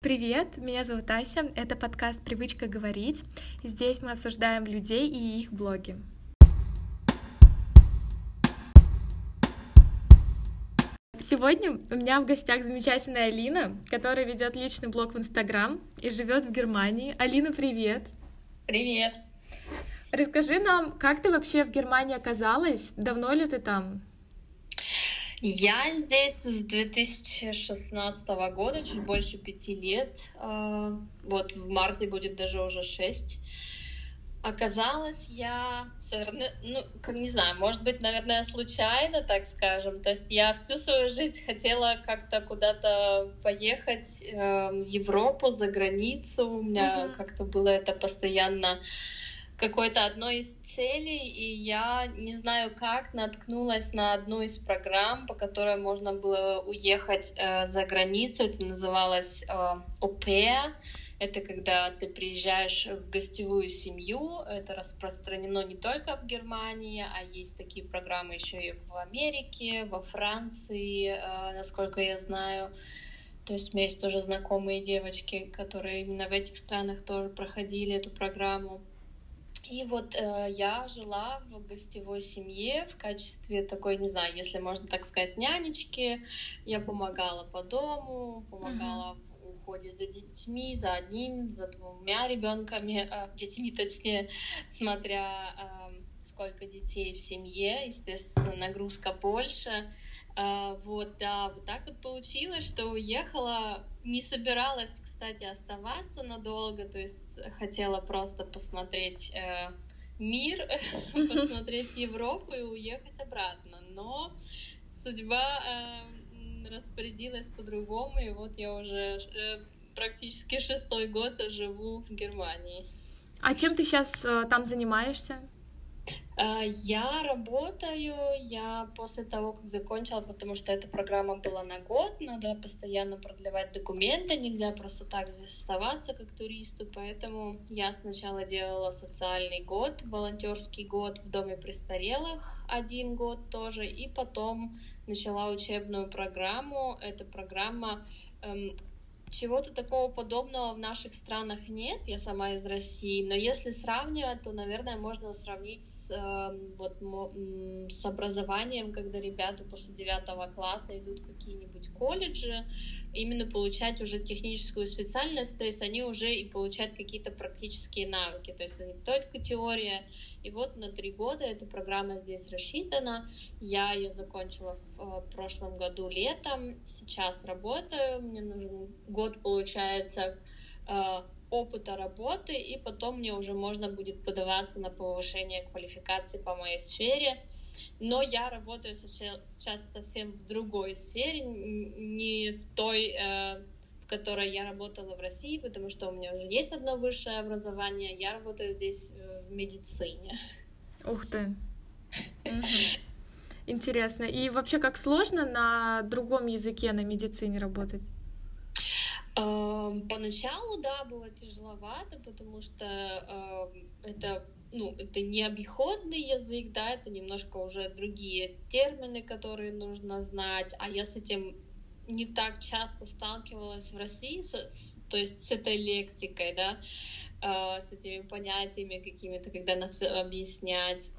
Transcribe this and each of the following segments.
Привет, меня зовут Ася, это подкаст «Привычка говорить». Здесь мы обсуждаем людей и их блоги. Сегодня у меня в гостях замечательная Алина, которая ведет личный блог в Инстаграм и живет в Германии. Алина, привет! Привет! Расскажи нам, как ты вообще в Германии оказалась? Давно ли ты там? Я здесь с 2016 года, чуть больше пяти лет. А, вот в марте будет даже уже шесть. Оказалось, я, ну, как не знаю, может быть, наверное, случайно, так скажем. То есть я всю свою жизнь хотела как-то куда-то поехать э, в Европу, за границу. У меня uh-huh. как-то было это постоянно какой-то одной из целей, и я не знаю как наткнулась на одну из программ, по которой можно было уехать э, за границу. Это называлось э, ОПЕ. Это когда ты приезжаешь в гостевую семью. Это распространено не только в Германии, а есть такие программы еще и в Америке, во Франции, э, насколько я знаю. То есть у меня есть тоже знакомые девочки, которые именно в этих странах тоже проходили эту программу. И вот э, я жила в гостевой семье в качестве такой, не знаю, если можно так сказать, нянечки. Я помогала по дому, помогала uh-huh. в уходе за детьми, за одним, за двумя ребенками, э, детьми точнее, смотря э, сколько детей в семье, естественно, нагрузка больше. А, вот, да, вот так вот получилось, что уехала, не собиралась, кстати, оставаться надолго, то есть хотела просто посмотреть э, мир, посмотреть Европу и уехать обратно, но судьба э, распорядилась по-другому, и вот я уже э, практически шестой год живу в Германии. А чем ты сейчас э, там занимаешься? А, я работаю, я после того, как закончила, потому что эта программа была на год, надо постоянно продлевать документы, нельзя просто так здесь оставаться как туристу, поэтому я сначала делала социальный год, волонтерский год в доме престарелых, один год тоже, и потом начала учебную программу. Эта программа эм, чего-то такого подобного в наших странах нет, я сама из России, но если сравнивать, то, наверное, можно сравнить с, э, вот, с образованием, когда ребята после девятого класса идут в какие-нибудь колледжи, именно получать уже техническую специальность, то есть они уже и получают какие-то практические навыки, то есть не только теория. И вот на три года эта программа здесь рассчитана. Я ее закончила в э, прошлом году летом, сейчас работаю, мне нужен год, получается, э, опыта работы, и потом мне уже можно будет подаваться на повышение квалификации по моей сфере но я работаю сейчас совсем в другой сфере, не в той, э, в которой я работала в России, потому что у меня уже есть одно высшее образование, я работаю здесь э, в медицине. Ух ты! Интересно. И вообще, как сложно на другом языке на медицине работать? Эм, поначалу, да, было тяжеловато, потому что э, это ну, это не обиходный язык, да, это немножко уже другие термины, которые нужно знать, а я с этим не так часто сталкивалась в России, с, то есть с этой лексикой, да, э, с этими понятиями какими-то, когда надо все объяснять,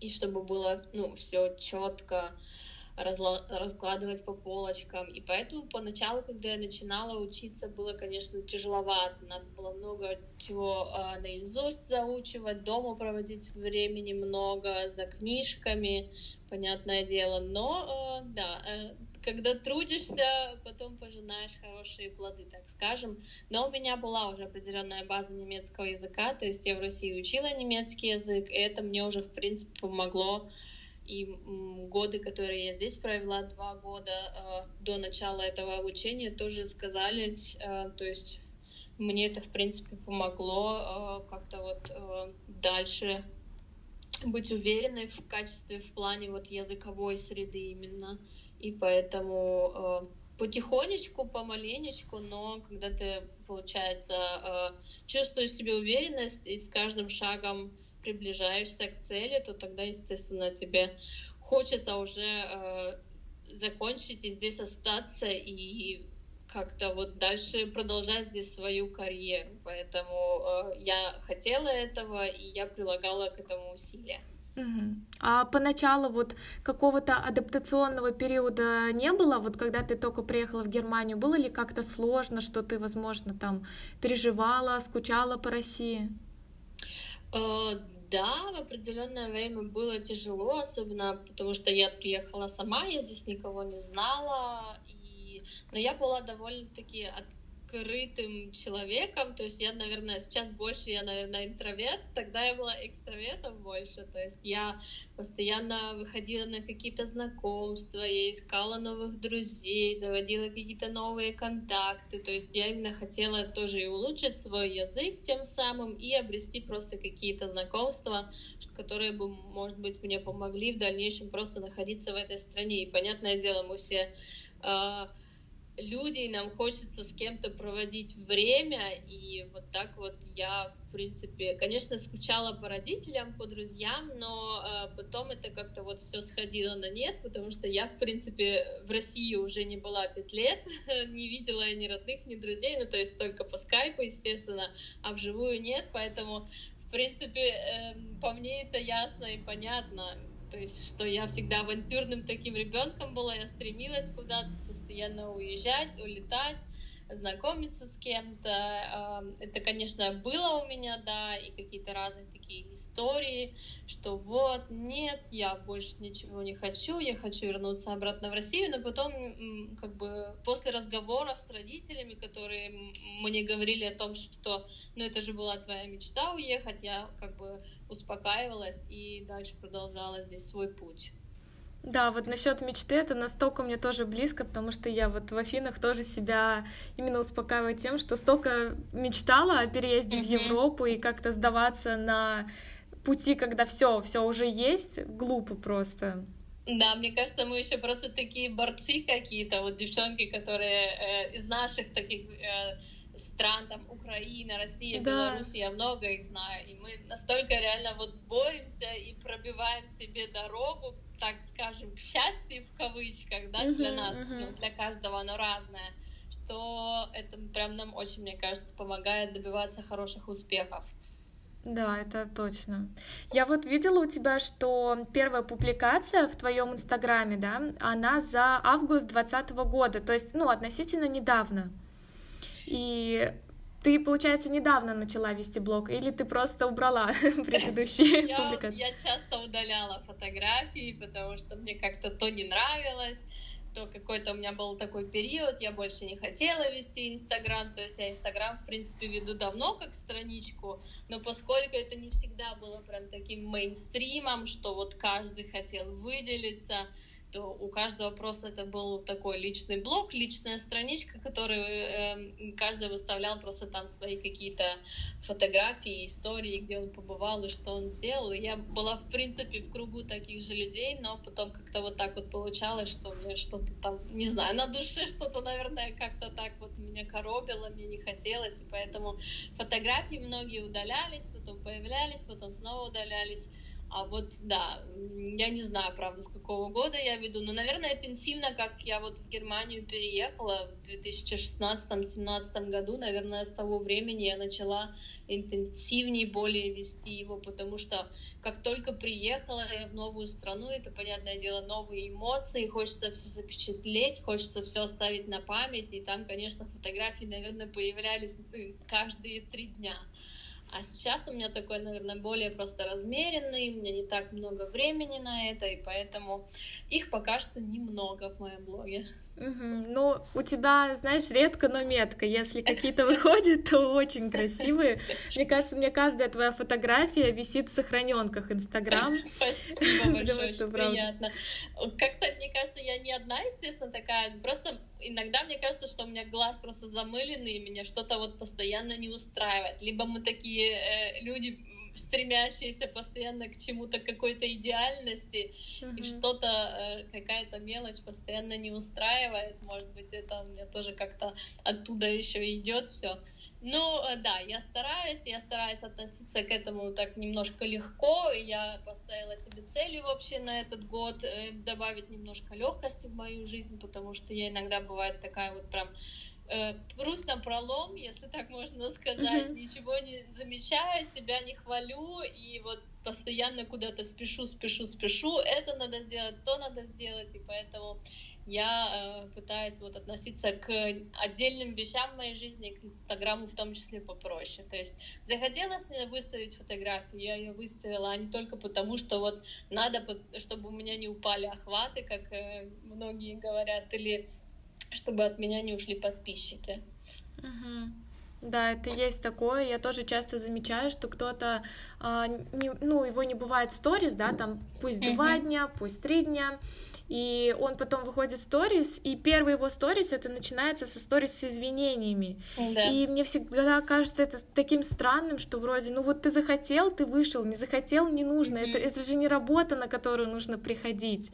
и чтобы было, ну, все четко, раскладывать по полочкам. И поэтому поначалу, когда я начинала учиться, было, конечно, тяжеловато. Надо было много чего э, наизусть заучивать, дома проводить времени много, за книжками, понятное дело. Но, э, да, э, когда трудишься, потом пожинаешь хорошие плоды, так скажем. Но у меня была уже определенная база немецкого языка, то есть я в России учила немецкий язык, и это мне уже, в принципе, помогло и годы, которые я здесь провела, два года э, до начала этого обучения, тоже сказались. Э, то есть мне это, в принципе, помогло э, как-то вот дальше быть уверенной в качестве, в плане вот языковой среды именно. И поэтому потихонечку, помаленечку, но когда ты, получается, чувствуешь себе уверенность и с каждым шагом приближаешься к цели, то тогда, естественно, тебе хочется уже э, закончить и здесь остаться и как-то вот дальше продолжать здесь свою карьеру. Поэтому э, я хотела этого, и я прилагала к этому усилия. Угу. А поначалу вот какого-то адаптационного периода не было, вот когда ты только приехала в Германию, было ли как-то сложно, что ты, возможно, там переживала, скучала по России? Да, в определенное время было тяжело, особенно потому что я приехала сама, я здесь никого не знала, и... но я была довольно-таки от открытым человеком, то есть я, наверное, сейчас больше я, наверное, интроверт, тогда я была экстравертом больше, то есть я постоянно выходила на какие-то знакомства, я искала новых друзей, заводила какие-то новые контакты, то есть я именно хотела тоже и улучшить свой язык тем самым и обрести просто какие-то знакомства, которые бы, может быть, мне помогли в дальнейшем просто находиться в этой стране. И понятное дело, мы все э, люди, и нам хочется с кем-то проводить время, и вот так вот я, в принципе, конечно, скучала по родителям, по друзьям, но э, потом это как-то вот все сходило на нет, потому что я, в принципе, в России уже не была пять лет, не видела ни родных, ни друзей, ну, то есть только по скайпу, естественно, а вживую нет, поэтому, в принципе, э, по мне это ясно и понятно, то есть, что я всегда авантюрным таким ребенком была, я стремилась куда-то постоянно уезжать, улетать, знакомиться с кем-то. Это, конечно, было у меня, да, и какие-то разные такие истории, что вот, нет, я больше ничего не хочу, я хочу вернуться обратно в Россию, но потом, как бы, после разговоров с родителями, которые мне говорили о том, что, ну, это же была твоя мечта уехать, я, как бы, успокаивалась и дальше продолжала здесь свой путь. Да, вот насчет мечты это настолько мне тоже близко, потому что я вот в Афинах тоже себя именно успокаиваю тем, что столько мечтала о переезде mm-hmm. в Европу и как-то сдаваться на пути, когда все, все уже есть, глупо просто. Да, мне кажется, мы еще просто такие борцы какие-то, вот девчонки, которые э, из наших таких э, стран, там Украина, Россия, да. Беларусь, я много их знаю, и мы настолько реально вот боремся и пробиваем себе дорогу, так скажем, к счастью в кавычках, да, uh-huh, для нас, uh-huh. ну, для каждого оно разное, что это прям нам очень, мне кажется, помогает добиваться хороших успехов. Да, это точно. Я вот видела у тебя, что первая публикация в твоем инстаграме, да, она за август 2020 года, то есть, ну, относительно недавно. И ты, получается, недавно начала вести блог, или ты просто убрала предыдущие я, публикации? Я часто удаляла фотографии, потому что мне как-то то не нравилось, то какой-то у меня был такой период, я больше не хотела вести Инстаграм, то есть я Инстаграм, в принципе, веду давно как страничку, но поскольку это не всегда было прям таким мейнстримом, что вот каждый хотел выделиться, у каждого просто это был такой личный блог, личная страничка, которую э, каждый выставлял просто там свои какие-то фотографии, истории, где он побывал и что он сделал. И я была, в принципе, в кругу таких же людей, но потом как-то вот так вот получалось, что мне что-то там, не знаю, на душе что-то, наверное, как-то так вот меня коробило, мне не хотелось, и поэтому фотографии многие удалялись, потом появлялись, потом снова удалялись. А вот, да, я не знаю, правда, с какого года я веду, но, наверное, интенсивно, как я вот в Германию переехала в 2016-2017 году, наверное, с того времени я начала интенсивнее более вести его, потому что как только приехала я в новую страну, это, понятное дело, новые эмоции, хочется все запечатлеть, хочется все оставить на память, и там, конечно, фотографии, наверное, появлялись ну, каждые три дня. А сейчас у меня такой, наверное, более просто размеренный, у меня не так много времени на это, и поэтому их пока что немного в моем блоге. Угу. Ну, у тебя, знаешь, редко, но метко. Если какие-то выходят, то очень красивые. Мне кажется, мне каждая твоя фотография висит в сохраненках Инстаграм. Спасибо большое, очень приятно. Как-то, мне кажется, я не одна, естественно, такая. Просто иногда мне кажется, что у меня глаз просто замыленный, и меня что-то вот постоянно не устраивает. Либо мы такие э, люди стремящиеся постоянно к чему-то, какой-то идеальности, mm-hmm. и что-то, э, какая-то мелочь постоянно не устраивает. Может быть, это у меня тоже как-то оттуда еще идет все. Ну, э, да, я стараюсь, я стараюсь относиться к этому так немножко легко, я поставила себе цели вообще на этот год э, добавить немножко легкости в мою жизнь, потому что я иногда бывает такая вот прям э, прусь на пролом, если так можно сказать, mm-hmm. ничего не замечаю, себя не хвалю, и вот постоянно куда-то спешу, спешу, спешу, это надо сделать, то надо сделать, и поэтому я э, пытаюсь вот относиться к отдельным вещам в моей жизни, к Инстаграму в том числе попроще. То есть захотелось мне выставить фотографию, я ее выставила, а не только потому, что вот надо, чтобы у меня не упали охваты, как э, многие говорят, или чтобы от меня не ушли подписчики. Угу. Да, это есть такое. Я тоже часто замечаю, что кто-то, а, не, ну, его не бывает в сторис, да, там пусть два дня, пусть три дня, и он потом выходит в сторис, и первый его сторис это начинается со сторис с извинениями. Да. И мне всегда кажется это таким странным, что вроде, ну вот ты захотел, ты вышел, не захотел, не нужно. Mm-hmm. Это, это же не работа, на которую нужно приходить.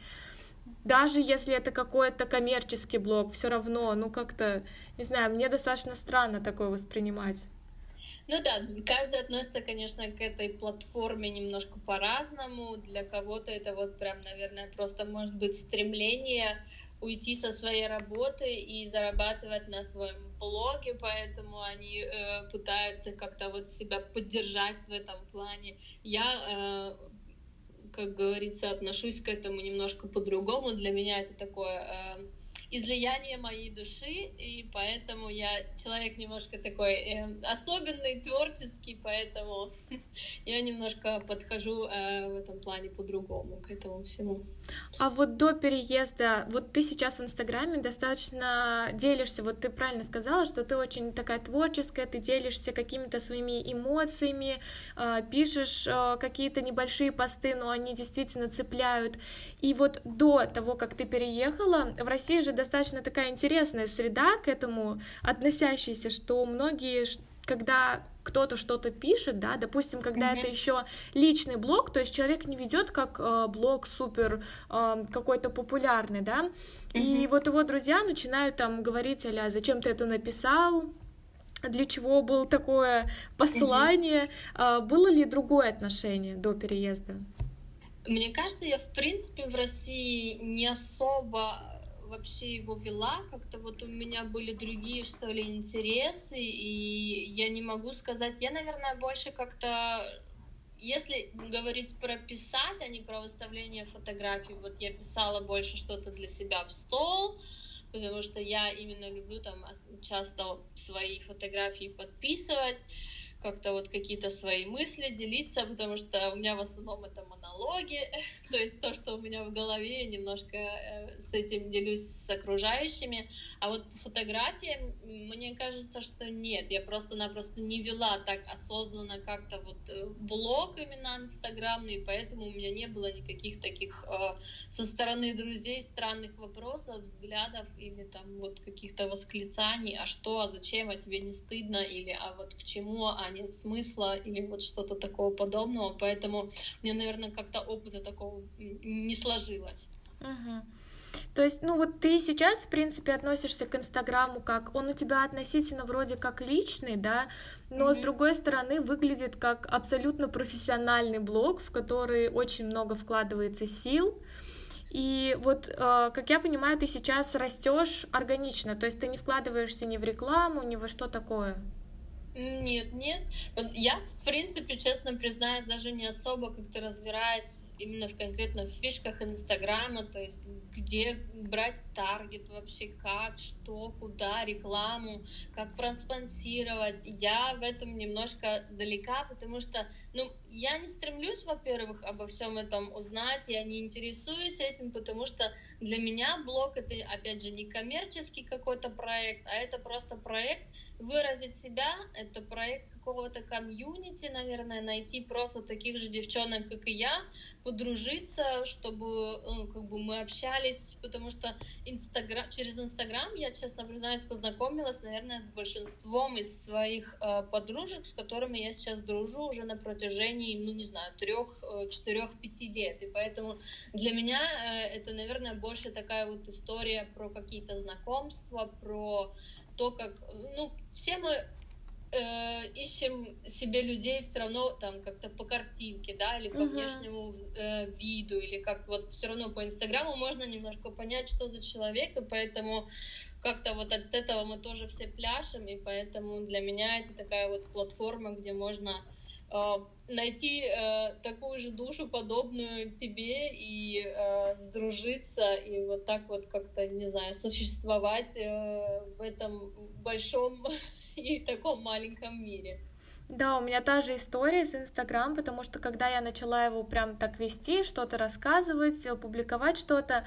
Даже если это какой-то коммерческий блог, все равно, ну как-то, не знаю, мне достаточно странно такое воспринимать. Ну да, каждый относится, конечно, к этой платформе немножко по-разному. Для кого-то это вот прям, наверное, просто может быть стремление уйти со своей работы и зарабатывать на своем блоге, поэтому они э, пытаются как-то вот себя поддержать в этом плане. Я, э, как говорится, отношусь к этому немножко по-другому. Для меня это такое э, излияние моей души, и поэтому я человек немножко такой э, особенный, творческий, поэтому я немножко подхожу э, в этом плане по-другому к этому всему. А вот до переезда, вот ты сейчас в Инстаграме достаточно делишься, вот ты правильно сказала, что ты очень такая творческая, ты делишься какими-то своими эмоциями, э, пишешь э, какие-то небольшие посты, но они действительно цепляют. И вот до того, как ты переехала, в России же достаточно такая интересная среда к этому относящаяся, что многие когда кто-то что-то пишет, да, допустим, когда mm-hmm. это еще личный блог, то есть человек не ведет как э, блог супер э, какой-то популярный, да, mm-hmm. и вот его друзья начинают там говорить, аля, зачем ты это написал, для чего было такое послание, mm-hmm. э, было ли другое отношение до переезда? Мне кажется, я в принципе в России не особо вообще его вела, как-то вот у меня были другие, что ли, интересы, и я не могу сказать, я, наверное, больше как-то, если говорить про писать, а не про выставление фотографий, вот я писала больше что-то для себя в стол, потому что я именно люблю там часто свои фотографии подписывать, как-то вот какие-то свои мысли делиться, потому что у меня в основном это монологи, то есть то, что у меня в голове, я немножко э, с этим делюсь с окружающими, а вот по фотографиям мне кажется, что нет, я просто-напросто не вела так осознанно как-то вот э, блог именно инстаграмный, поэтому у меня не было никаких таких э, со стороны друзей странных вопросов, взглядов или там вот каких-то восклицаний, а что, а зачем, а тебе не стыдно, или а вот к чему, а нет смысла или вот что-то такого подобного. Поэтому мне, наверное, как-то опыта такого не сложилось. Угу. То есть, ну вот ты сейчас, в принципе, относишься к Инстаграму как он у тебя относительно вроде как личный, да, но mm-hmm. с другой стороны выглядит как абсолютно профессиональный блог, в который очень много вкладывается сил. И вот, э, как я понимаю, ты сейчас растешь органично, то есть ты не вкладываешься ни в рекламу, ни во что такое. Нет, нет. Я, в принципе, честно признаюсь, даже не особо как-то разбираюсь именно в конкретно в фишках Инстаграма, то есть где брать таргет вообще, как, что, куда, рекламу, как проспонсировать. Я в этом немножко далека, потому что, ну, я не стремлюсь, во-первых, обо всем этом узнать, я не интересуюсь этим, потому что для меня блог это, опять же, не коммерческий какой-то проект, а это просто проект выразить себя, это проект какого-то комьюнити, наверное, найти просто таких же девчонок, как и я, подружиться, чтобы ну, как бы мы общались, потому что Инстаграм, через Инстаграм я, честно признаюсь, познакомилась, наверное, с большинством из своих э, подружек, с которыми я сейчас дружу уже на протяжении, ну, не знаю, трех, э, четырех, пяти лет. И поэтому для меня э, это, наверное, больше такая вот история про какие-то знакомства, про то, как, ну, все мы э, ищем себе людей все равно там как-то по картинке, да, или по uh-huh. внешнему э, виду, или как вот все равно по Инстаграму можно немножко понять, что за человек, и поэтому как-то вот от этого мы тоже все пляшем, и поэтому для меня это такая вот платформа, где можно э, найти э, такую же душу, подобную тебе, и э, сдружиться, и вот так вот как-то, не знаю, существовать э, в этом большом и таком маленьком мире. Да, у меня та же история с Инстаграм, потому что когда я начала его прям так вести, что-то рассказывать, публиковать что-то,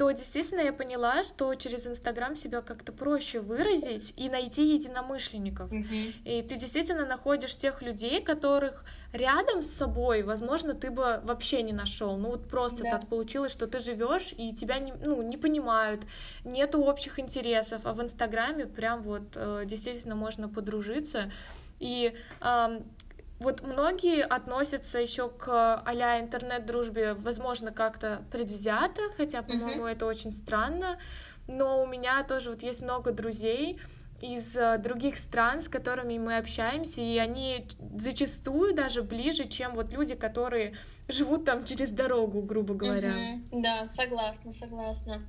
то действительно я поняла, что через Инстаграм себя как-то проще выразить и найти единомышленников. Mm-hmm. И ты действительно находишь тех людей, которых рядом с собой, возможно, ты бы вообще не нашел. Ну вот просто да. так получилось, что ты живешь и тебя не, ну, не понимают, нету общих интересов, а в Инстаграме прям вот э, действительно можно подружиться. И э, вот многие относятся еще к а интернет-дружбе, возможно, как-то предвзято, хотя, по-моему, uh-huh. это очень странно. Но у меня тоже вот есть много друзей из э, других стран, с которыми мы общаемся, и они зачастую даже ближе, чем вот люди, которые живут там через дорогу, грубо говоря. Uh-huh. Да, согласна, согласна.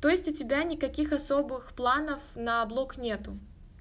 То есть у тебя никаких особых планов на блог нету?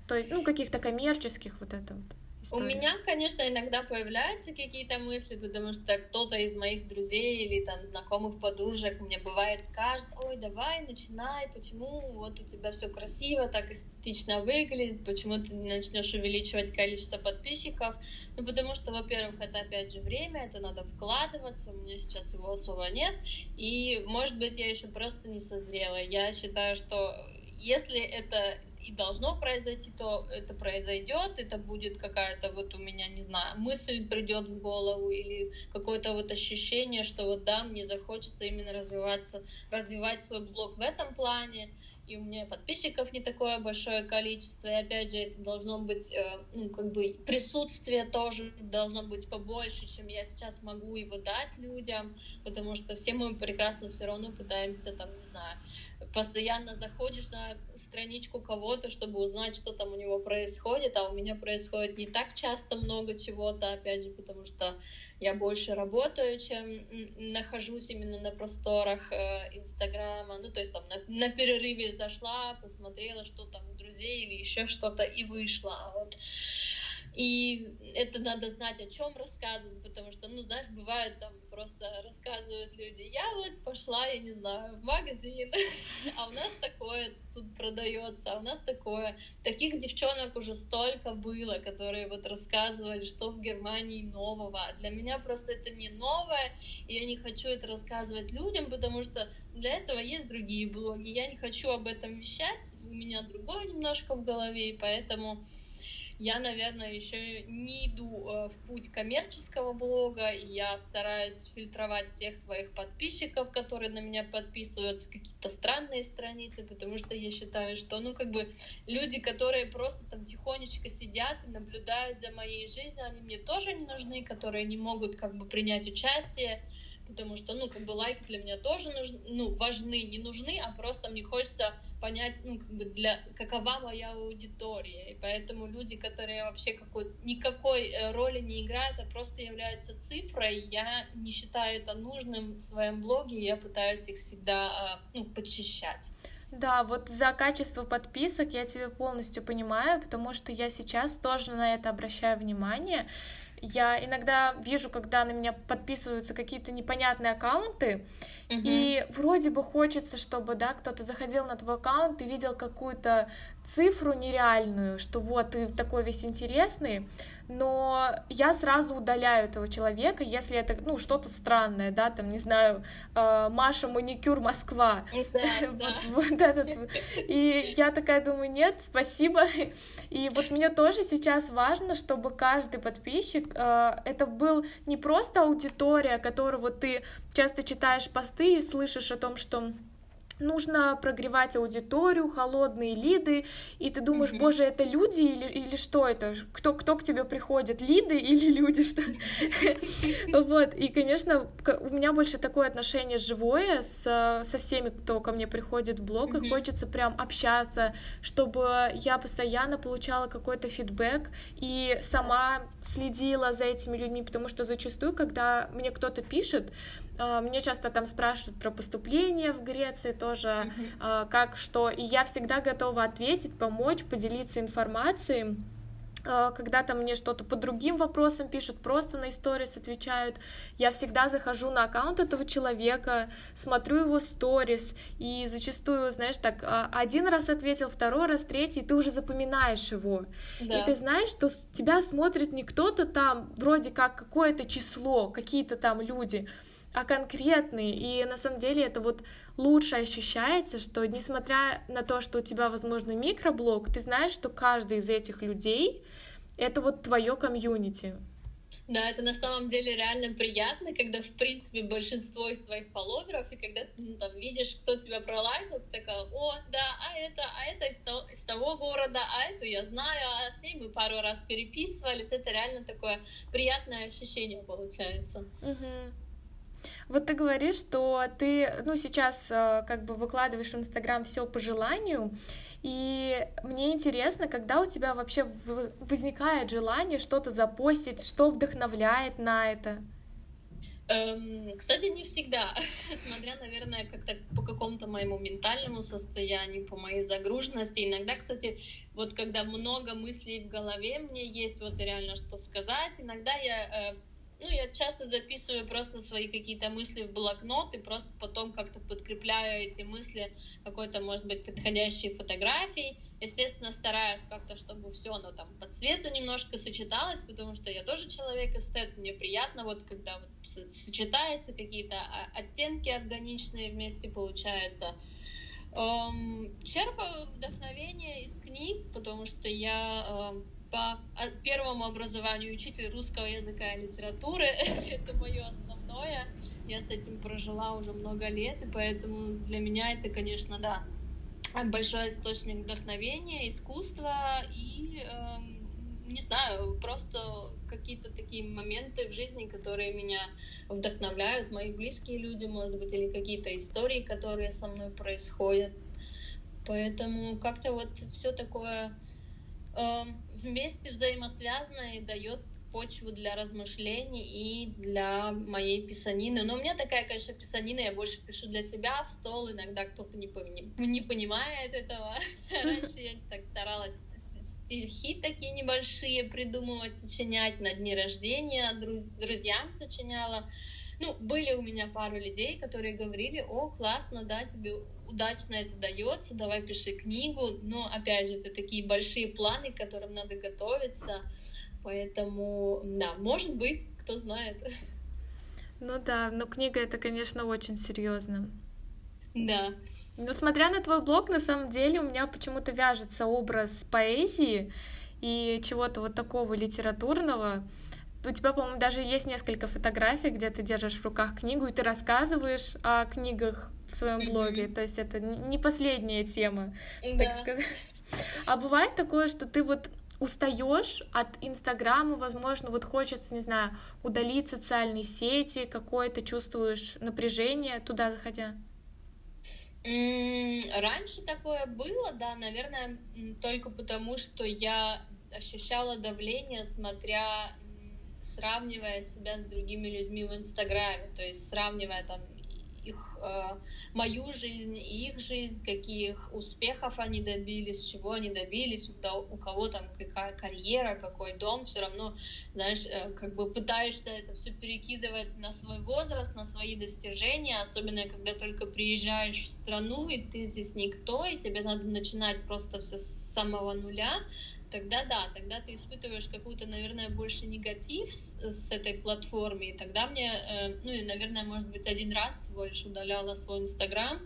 То есть, ну, каких-то коммерческих вот это вот? История. У меня, конечно, иногда появляются какие-то мысли, потому что кто-то из моих друзей или там знакомых подружек мне бывает скажет, ой, давай, начинай, почему вот у тебя все красиво, так эстетично выглядит, почему ты не начнешь увеличивать количество подписчиков? Ну, потому что, во-первых, это опять же время, это надо вкладываться, у меня сейчас его особо нет, и, может быть, я еще просто не созрела. Я считаю, что если это и должно произойти, то это произойдет, это будет какая-то вот у меня, не знаю, мысль придет в голову или какое-то вот ощущение, что вот да, мне захочется именно развиваться, развивать свой блог в этом плане, и у меня подписчиков не такое большое количество, и опять же это должно быть, э, ну, как бы присутствие тоже должно быть побольше, чем я сейчас могу его дать людям, потому что все мы прекрасно все равно пытаемся, там, не знаю, постоянно заходишь на страничку кого-то, чтобы узнать, что там у него происходит, а у меня происходит не так часто много чего-то, опять же, потому что я больше работаю, чем нахожусь именно на просторах э, Инстаграма. Ну, то есть там на, на перерыве зашла, посмотрела, что там у друзей или еще что-то и вышла. А вот и это надо знать, о чем рассказывать, потому что, ну, знаешь, бывает там просто рассказывают люди, я вот пошла, я не знаю, в магазин, а у нас такое тут продается, а у нас такое. Таких девчонок уже столько было, которые вот рассказывали, что в Германии нового. А для меня просто это не новое, и я не хочу это рассказывать людям, потому что для этого есть другие блоги. Я не хочу об этом вещать, у меня другое немножко в голове, и поэтому я, наверное, еще не иду э, в путь коммерческого блога, и я стараюсь фильтровать всех своих подписчиков, которые на меня подписываются, какие-то странные страницы, потому что я считаю, что, ну, как бы, люди, которые просто там тихонечко сидят и наблюдают за моей жизнью, они мне тоже не нужны, которые не могут, как бы, принять участие, потому что, ну, как бы, лайки для меня тоже нужны, ну, важны, не нужны, а просто мне хочется понять, ну, как бы для какова моя аудитория. И поэтому люди, которые вообще какой, никакой э, роли не играют, а просто являются цифрой, я не считаю это нужным в своем блоге, я пытаюсь их всегда э, ну, подчищать. Да, вот за качество подписок я тебя полностью понимаю, потому что я сейчас тоже на это обращаю внимание. Я иногда вижу, когда на меня подписываются какие-то непонятные аккаунты, uh-huh. и вроде бы хочется, чтобы, да, кто-то заходил на твой аккаунт и видел какую-то цифру нереальную, что вот ты такой весь интересный, но я сразу удаляю этого человека, если это, ну, что-то странное, да, там, не знаю, э, Маша маникюр Москва. Вот, этот. И я такая думаю, нет, спасибо. И вот мне тоже сейчас важно, чтобы каждый подписчик, э, это был не просто аудитория, которую вот ты часто читаешь посты и слышишь о том, что нужно прогревать аудиторию, холодные лиды, и ты думаешь, mm-hmm. боже, это люди или, или что это? Кто, кто к тебе приходит, лиды или люди, что Вот, и, конечно, у меня больше такое отношение живое со всеми, кто ко мне приходит в блог, и хочется прям общаться, чтобы я постоянно получала какой-то фидбэк и сама следила за этими людьми, потому что зачастую, когда мне кто-то пишет, мне часто там спрашивают про поступление в Греции тоже, э, как что, и я всегда готова ответить, помочь, поделиться информацией. Э, когда там мне что-то по другим вопросам пишут, просто на сторис отвечают, я всегда захожу на аккаунт этого человека, смотрю его сторис, и зачастую, знаешь, так, один раз ответил, второй раз, третий, ты уже запоминаешь его. Да. И ты знаешь, что тебя смотрит не кто-то там, вроде как какое-то число, какие-то там люди, а конкретные. И на самом деле это вот лучше ощущается, что несмотря на то, что у тебя, возможно, микроблог, ты знаешь, что каждый из этих людей это вот твое комьюнити. Да, это на самом деле реально приятно, когда, в принципе, большинство из твоих фолловеров, и когда ну, там видишь, кто тебя пролайкал, ты такая, о, да, а это, а это из того, из того города, а эту я знаю, а с ней мы пару раз переписывались, это реально такое приятное ощущение получается. Угу. Вот ты говоришь, что ты, ну, сейчас э, как бы выкладываешь в Инстаграм все по желанию, и мне интересно, когда у тебя вообще возникает желание что-то запостить, что вдохновляет на это? Эм, кстати, не всегда, смотря, наверное, как-то по какому-то моему ментальному состоянию, по моей загруженности. Иногда, кстати, вот когда много мыслей в голове, мне есть вот реально что сказать. Иногда я э, ну, я часто записываю просто свои какие-то мысли в блокнот и просто потом как-то подкрепляю эти мысли какой-то, может быть, подходящей фотографией. Естественно, стараюсь как-то, чтобы все оно там по цвету немножко сочеталось, потому что я тоже человек эстет, мне приятно вот когда вот сочетаются какие-то оттенки органичные вместе получаются. Эм, черпаю вдохновение из книг, потому что я эм, по первому образованию учитель русского языка и литературы. это мое основное. Я с этим прожила уже много лет, и поэтому для меня это, конечно, да, большой источник вдохновения, искусства и, э, не знаю, просто какие-то такие моменты в жизни, которые меня вдохновляют, мои близкие люди, может быть, или какие-то истории, которые со мной происходят. Поэтому как-то вот все такое вместе взаимосвязано и дает почву для размышлений и для моей писанины. Но у меня такая, конечно, писанина, я больше пишу для себя в стол, иногда кто-то не, не понимает этого. Раньше я так старалась стихи такие небольшие придумывать, сочинять на дни рождения, друзьям сочиняла. Ну, были у меня пару людей, которые говорили, о, классно, да, тебе удачно это дается, давай пиши книгу. Но, опять же, это такие большие планы, к которым надо готовиться. Поэтому, да, может быть, кто знает. Ну да, но книга это, конечно, очень серьезно. Да. Но смотря на твой блог, на самом деле у меня почему-то вяжется образ поэзии и чего-то вот такого литературного. У тебя, по-моему, даже есть несколько фотографий, где ты держишь в руках книгу, и ты рассказываешь о книгах в своем блоге. То есть это не последняя тема, да. так сказать. А бывает такое, что ты вот устаешь от Инстаграма, возможно, вот хочется, не знаю, удалить социальные сети, какое-то чувствуешь напряжение туда заходя? Раньше такое было, да, наверное, только потому, что я ощущала давление, смотря сравнивая себя с другими людьми в Инстаграме, то есть сравнивая там их, э, мою жизнь и их жизнь, каких успехов они добились, чего они добились, у, у кого там какая карьера, какой дом, все равно, знаешь, э, как бы пытаешься это все перекидывать на свой возраст, на свои достижения, особенно когда только приезжаешь в страну, и ты здесь никто, и тебе надо начинать просто все с самого нуля, тогда да, тогда ты испытываешь какую-то, наверное, больше негатив с, с этой платформы, и тогда мне, э, ну и, наверное, может быть, один раз всего лишь удаляла свой Инстаграм,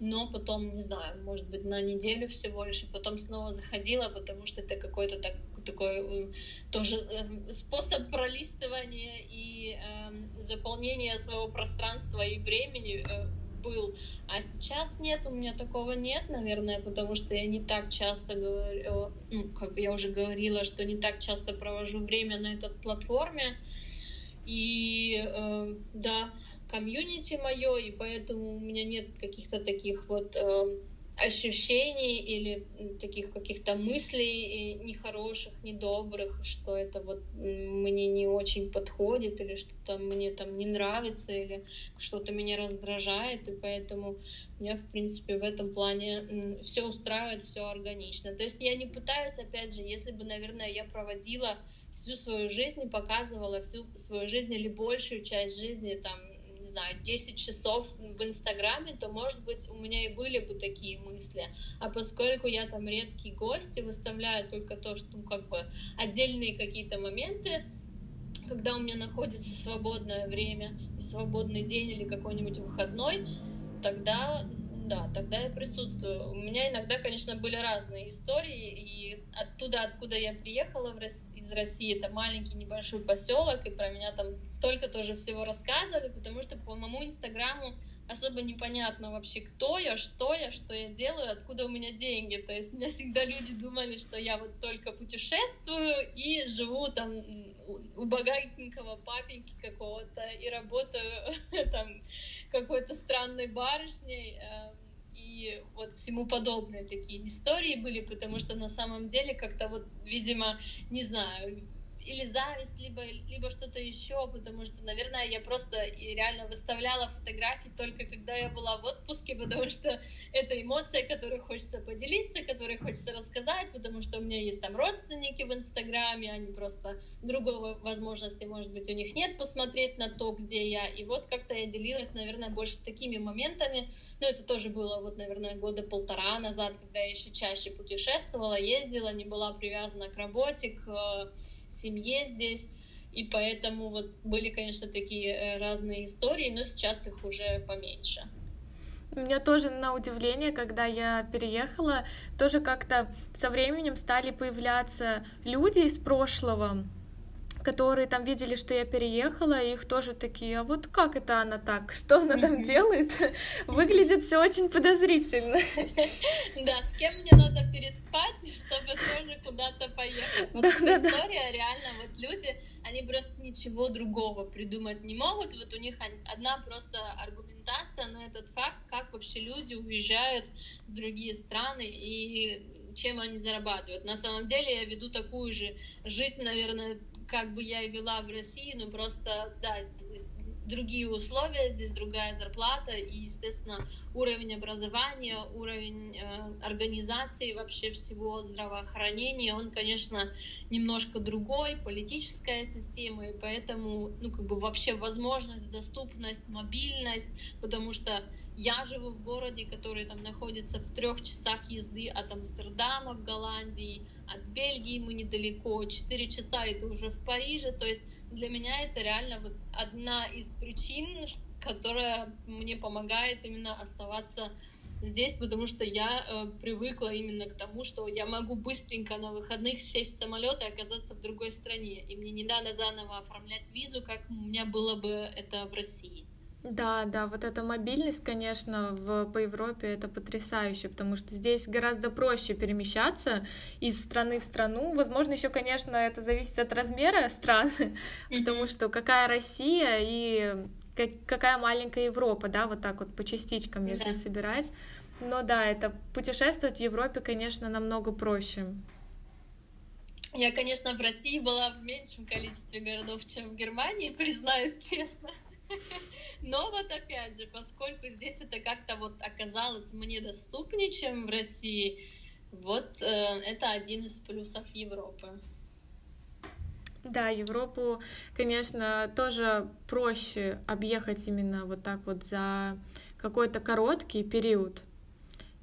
но потом, не знаю, может быть, на неделю всего лишь, и потом снова заходила, потому что это какой-то так, такой э, тоже э, способ пролистывания и э, заполнения своего пространства и времени э, был. А сейчас нет, у меня такого нет, наверное, потому что я не так часто говорю, ну, как я уже говорила, что не так часто провожу время на этой платформе. И э, да, комьюнити мое, и поэтому у меня нет каких-то таких вот э, ощущений или таких каких-то мыслей нехороших, недобрых, что это вот мне не очень подходит, или что-то мне там не нравится, или что-то меня раздражает, и поэтому меня, в принципе, в этом плане все устраивает, все органично. То есть я не пытаюсь, опять же, если бы, наверное, я проводила всю свою жизнь и показывала всю свою жизнь или большую часть жизни там не знаю, 10 часов в Инстаграме, то, может быть, у меня и были бы такие мысли. А поскольку я там редкий гость и выставляю только то, что, ну, как бы, отдельные какие-то моменты, когда у меня находится свободное время, свободный день или какой-нибудь выходной, тогда да, тогда я присутствую. У меня иногда, конечно, были разные истории, и оттуда, откуда я приехала из России, это маленький небольшой поселок, и про меня там столько тоже всего рассказывали, потому что по моему инстаграму особо непонятно вообще, кто я, что я, что я делаю, откуда у меня деньги. То есть у меня всегда люди думали, что я вот только путешествую и живу там у богатенького папеньки какого-то и работаю там какой-то странной барышней. И вот всему подобные такие истории были, потому что на самом деле как-то вот, видимо, не знаю, или зависть, либо, либо что-то еще, потому что, наверное, я просто реально выставляла фотографии только когда я была в отпуске, потому что это эмоция, которой хочется поделиться, которой хочется рассказать, потому что у меня есть там родственники в Инстаграме, они просто другой возможности, может быть, у них нет посмотреть на то, где я. И вот как-то я делилась, наверное, больше такими моментами. Но это тоже было, вот, наверное, года полтора назад, когда я еще чаще путешествовала, ездила, не была привязана к работе, к семье здесь. И поэтому вот были, конечно, такие э, разные истории, но сейчас их уже поменьше. У меня тоже на удивление, когда я переехала, тоже как-то со временем стали появляться люди из прошлого, которые там видели, что я переехала, и их тоже такие, а вот как это она так, что она там делает? Выглядит все очень подозрительно. Да, с кем мне надо переспать, чтобы тоже куда-то поехать. Вот эта история, реально, вот люди, они просто ничего другого придумать не могут. Вот у них одна просто аргументация на этот факт, как вообще люди уезжают в другие страны и чем они зарабатывают. На самом деле я веду такую же жизнь, наверное, как бы я и вела в России, но просто, да, другие условия, здесь другая зарплата, и, естественно, уровень образования, уровень э, организации вообще всего здравоохранения, он, конечно, немножко другой, политическая система, и поэтому, ну, как бы вообще возможность, доступность, мобильность, потому что я живу в городе, который там находится в трех часах езды от Амстердама в Голландии, от Бельгии мы недалеко, 4 часа это уже в Париже, то есть для меня это реально вот одна из причин, которая мне помогает именно оставаться здесь, потому что я э, привыкла именно к тому, что я могу быстренько на выходных сесть в самолет и оказаться в другой стране, и мне не надо заново оформлять визу, как у меня было бы это в России. Да, да, вот эта мобильность, конечно, в, по Европе это потрясающе, потому что здесь гораздо проще перемещаться из страны в страну. Возможно, еще, конечно, это зависит от размера страны, потому что какая Россия и какая маленькая Европа, да, вот так вот по частичкам, если да. собирать. Но да, это путешествовать в Европе, конечно, намного проще. Я, конечно, в России была в меньшем количестве городов, чем в Германии, признаюсь честно. Но вот опять же, поскольку здесь это как-то вот оказалось мне доступнее, чем в России, вот э, это один из плюсов Европы. Да, Европу, конечно, тоже проще объехать именно вот так вот за какой-то короткий период.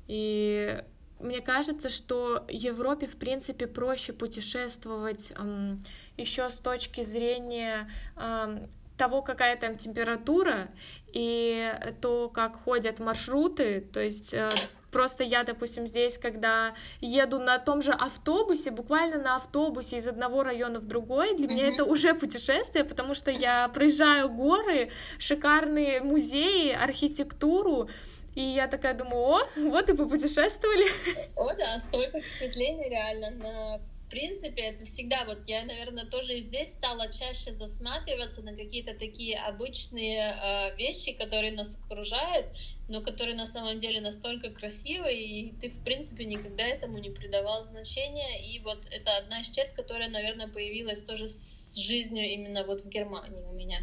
И мне кажется, что Европе, в принципе, проще путешествовать эм, еще с точки зрения эм, того, какая там температура, и то, как ходят маршруты, то есть э, просто я, допустим, здесь, когда еду на том же автобусе, буквально на автобусе из одного района в другой, для mm-hmm. меня это уже путешествие, потому что я проезжаю горы, шикарные музеи, архитектуру, и я такая думаю, о, вот и попутешествовали. О, да, столько впечатлений реально на в принципе, это всегда, вот я, наверное, тоже и здесь стала чаще засматриваться на какие-то такие обычные э, вещи, которые нас окружают. Но который на самом деле настолько красивый, и ты, в принципе, никогда этому не придавал значения. И вот это одна из черт, которая, наверное, появилась тоже с жизнью именно вот в Германии у меня.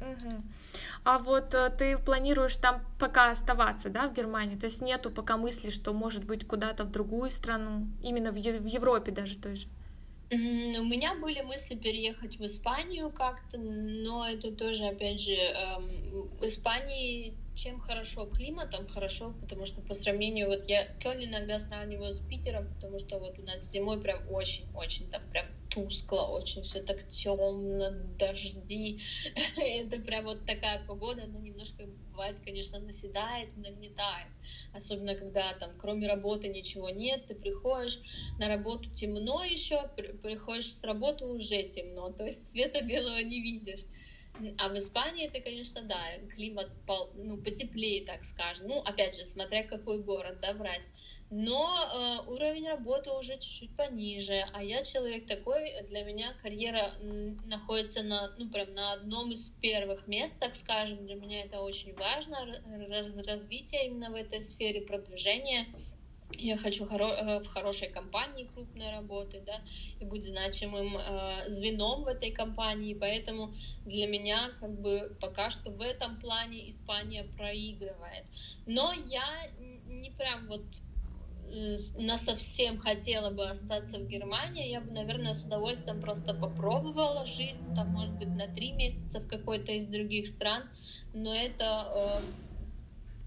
Угу. А вот э, ты планируешь там пока оставаться, да, в Германии? То есть нету пока мысли, что может быть куда-то в другую страну, именно в, в Европе даже той же? У меня были мысли переехать в Испанию как-то, но это тоже, опять же, эм, в Испании чем хорошо климатом, хорошо, потому что по сравнению, вот я Кёльн иногда сравниваю с Питером, потому что вот у нас зимой прям очень-очень там прям тускло, очень все так темно, дожди. Это прям вот такая погода, она немножко бывает, конечно, наседает нагнетает. Особенно когда там кроме работы ничего нет, ты приходишь на работу темно еще, приходишь с работы уже темно, то есть цвета белого не видишь. А в Испании это, конечно, да, климат ну, потеплее, так скажем. Ну, опять же, смотря какой город, да, брать. Но э, уровень работы уже чуть-чуть пониже. А я человек такой, для меня карьера находится на, ну, прям на одном из первых мест, так скажем. Для меня это очень важно, раз, развитие именно в этой сфере, продвижения я хочу хоро- э, в хорошей компании крупной работать, да, и быть значимым э, звеном в этой компании, поэтому для меня как бы пока что в этом плане Испания проигрывает. Но я не прям вот э, на совсем хотела бы остаться в Германии, я бы, наверное, с удовольствием просто попробовала жизнь, там, может быть, на три месяца в какой-то из других стран, но это э,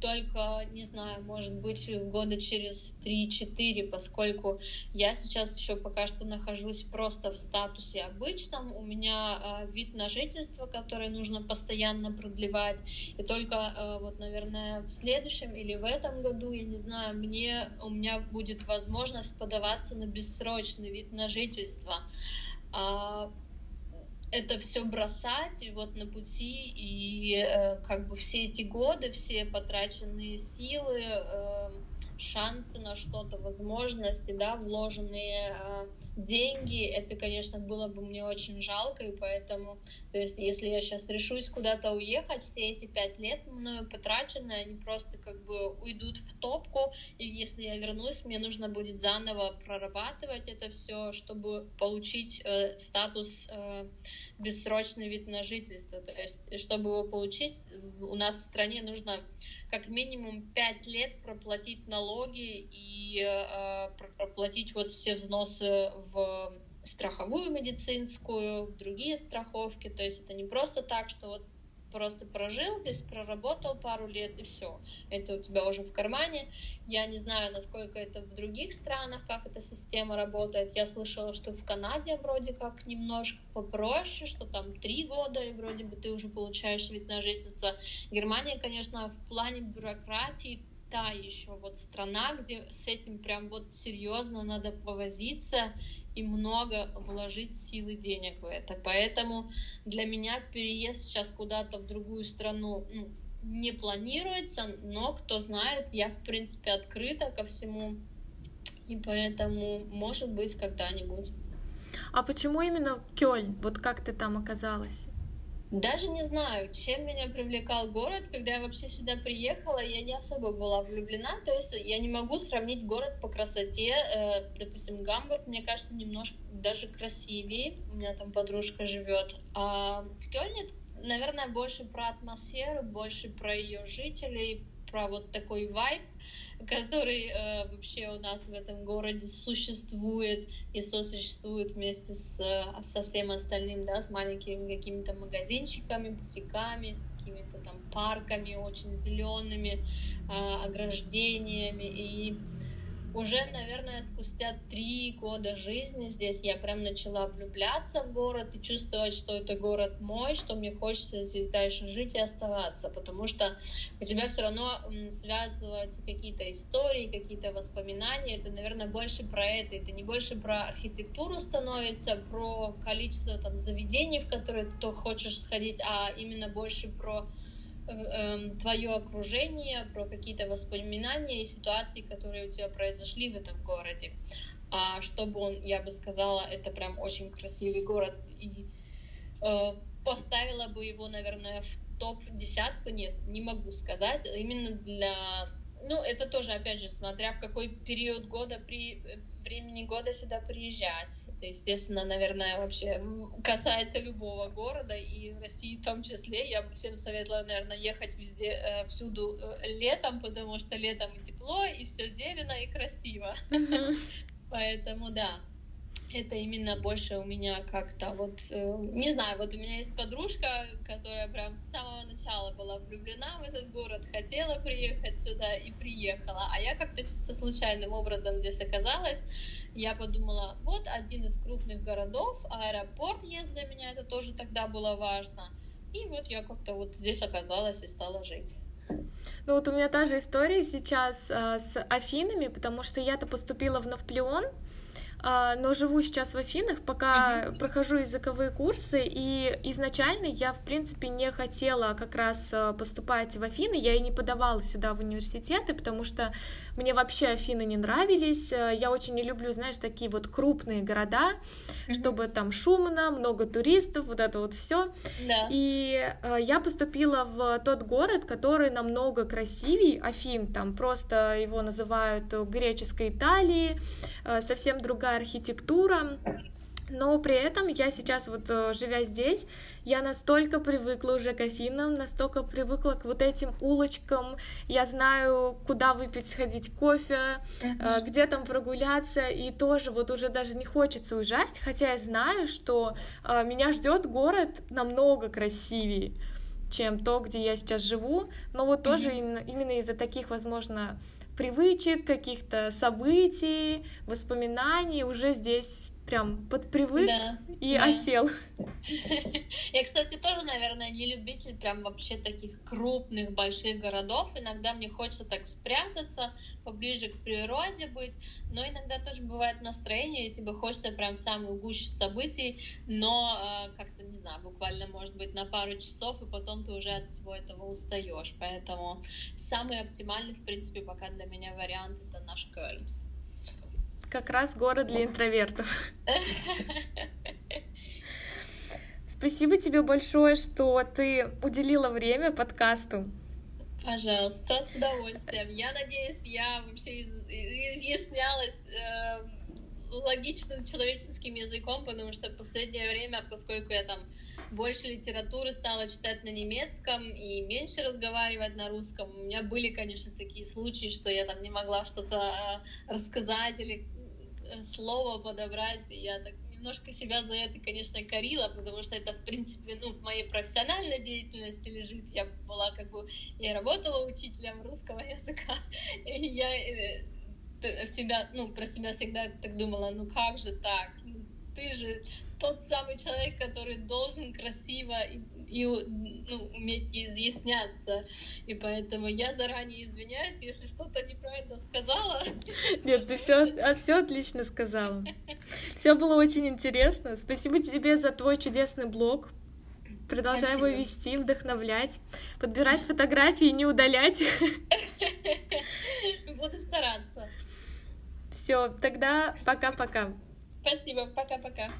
только, не знаю, может быть, года через 3-4, поскольку я сейчас еще пока что нахожусь просто в статусе обычном, у меня э, вид на жительство, который нужно постоянно продлевать, и только э, вот, наверное, в следующем или в этом году, я не знаю, мне, у меня будет возможность подаваться на бессрочный вид на жительство. Это все бросать и вот на пути и э, как бы все эти годы, все потраченные силы, э, шансы на что-то, возможности, да, вложенные э, деньги, это, конечно, было бы мне очень жалко, и поэтому, то есть, если я сейчас решусь куда-то уехать, все эти пять лет мною потраченные, они просто как бы уйдут в топку, и если я вернусь, мне нужно будет заново прорабатывать это все, чтобы получить э, статус э, бессрочный вид на жительство. То есть, чтобы его получить, у нас в стране нужно как минимум 5 лет проплатить налоги и э, проплатить вот все взносы в страховую медицинскую, в другие страховки. То есть это не просто так, что вот просто прожил здесь, проработал пару лет и все. Это у тебя уже в кармане. Я не знаю, насколько это в других странах, как эта система работает. Я слышала, что в Канаде вроде как немножко попроще, что там три года, и вроде бы ты уже получаешь вид на жительство. Германия, конечно, в плане бюрократии та еще вот страна, где с этим прям вот серьезно надо повозиться и много вложить силы денег в это. Поэтому для меня переезд сейчас куда-то в другую страну ну, не планируется, но кто знает, я в принципе открыта ко всему, и поэтому может быть когда-нибудь. А почему именно Кёльн? Вот как ты там оказалась? Даже не знаю, чем меня привлекал город. Когда я вообще сюда приехала, я не особо была влюблена. То есть я не могу сравнить город по красоте. Э, допустим, Гамбург, мне кажется, немножко даже красивее. У меня там подружка живет. А Кёльн, наверное, больше про атмосферу, больше про ее жителей, про вот такой вайб который э, вообще у нас в этом городе существует и сосуществует вместе с, со всем остальным, да, с маленькими какими-то магазинчиками, бутиками, с какими-то там парками очень зелеными, э, ограждениями. И уже, наверное, спустя три года жизни здесь я прям начала влюбляться в город и чувствовать, что это город мой, что мне хочется здесь дальше жить и оставаться, потому что у тебя все равно связываются какие-то истории, какие-то воспоминания. Это, наверное, больше про это. Это не больше про архитектуру становится, про количество там заведений, в которые ты хочешь сходить, а именно больше про твое окружение, про какие-то воспоминания и ситуации, которые у тебя произошли в этом городе. А чтобы он, я бы сказала, это прям очень красивый город и э, поставила бы его, наверное, в топ-десятку нет, не могу сказать. Именно для ну, это тоже, опять же, смотря в какой период года, при времени года сюда приезжать. Это, естественно, наверное, вообще касается любого города, и России в том числе. Я бы всем советовала, наверное, ехать везде, э, всюду э, летом, потому что летом и тепло, и все зелено, и красиво. Поэтому, да, это именно больше у меня как-то вот, э, не знаю, вот у меня есть подружка, которая прям с самого начала была влюблена в этот город, хотела приехать сюда и приехала, а я как-то чисто случайным образом здесь оказалась. Я подумала, вот один из крупных городов, аэропорт есть для меня, это тоже тогда было важно. И вот я как-то вот здесь оказалась и стала жить. Ну вот у меня та же история сейчас э, с Афинами, потому что я-то поступила в Новплеон, а, но живу сейчас в Афинах, пока uh-huh. прохожу языковые курсы, и изначально я, в принципе, не хотела как раз а, поступать в Афины, я и не подавала сюда в университеты, потому что мне вообще Афины не нравились, а, я очень не люблю, знаешь, такие вот крупные города, uh-huh. чтобы там шумно, много туристов, вот это вот все. Да. И я поступила в тот город, который намного красивее Афин, там просто его называют греческой Италией, совсем другая архитектура, но при этом я сейчас, вот э, живя здесь, я настолько привыкла уже к Афинам, настолько привыкла к вот этим улочкам, я знаю, куда выпить, сходить кофе, uh-huh. где там прогуляться, и тоже вот уже даже не хочется уезжать, хотя я знаю, что э, меня ждет город намного красивее чем то, где я сейчас живу, но вот тоже uh-huh. именно из-за таких, возможно, привычек, каких-то событий, воспоминаний уже здесь прям подпривык да, и да. осел. Я, кстати, тоже, наверное, не любитель прям вообще таких крупных, больших городов. Иногда мне хочется так спрятаться, поближе к природе быть, но иногда тоже бывает настроение, и тебе хочется прям самую гущу событий, но э, как-то, не знаю, буквально, может быть, на пару часов, и потом ты уже от всего этого устаешь. Поэтому самый оптимальный, в принципе, пока для меня вариант — это наш Кöln. Как раз город для интровертов. Спасибо тебе большое, что ты уделила время подкасту. Пожалуйста, с удовольствием. Я надеюсь, я вообще изъяснялась э, логичным человеческим языком, потому что в последнее время, поскольку я там больше литературы стала читать на немецком и меньше разговаривать на русском, у меня были, конечно, такие случаи, что я там не могла что-то э, рассказать или слово подобрать. И я так немножко себя за это, конечно, корила, потому что это, в принципе, ну, в моей профессиональной деятельности лежит. Я была как бы, я работала учителем русского языка, и я э, себя, ну, про себя всегда так думала, ну как же так? Ну, ты же тот самый человек, который должен красиво и и ну, уметь изъясняться. И поэтому я заранее извиняюсь, если что-то неправильно сказала. Нет, ты все, а, все отлично сказала. Все было очень интересно. Спасибо тебе за твой чудесный блог. Продолжай Спасибо. его вести, вдохновлять, подбирать фотографии, не удалять. Буду стараться. Все, тогда пока-пока. Спасибо, пока-пока.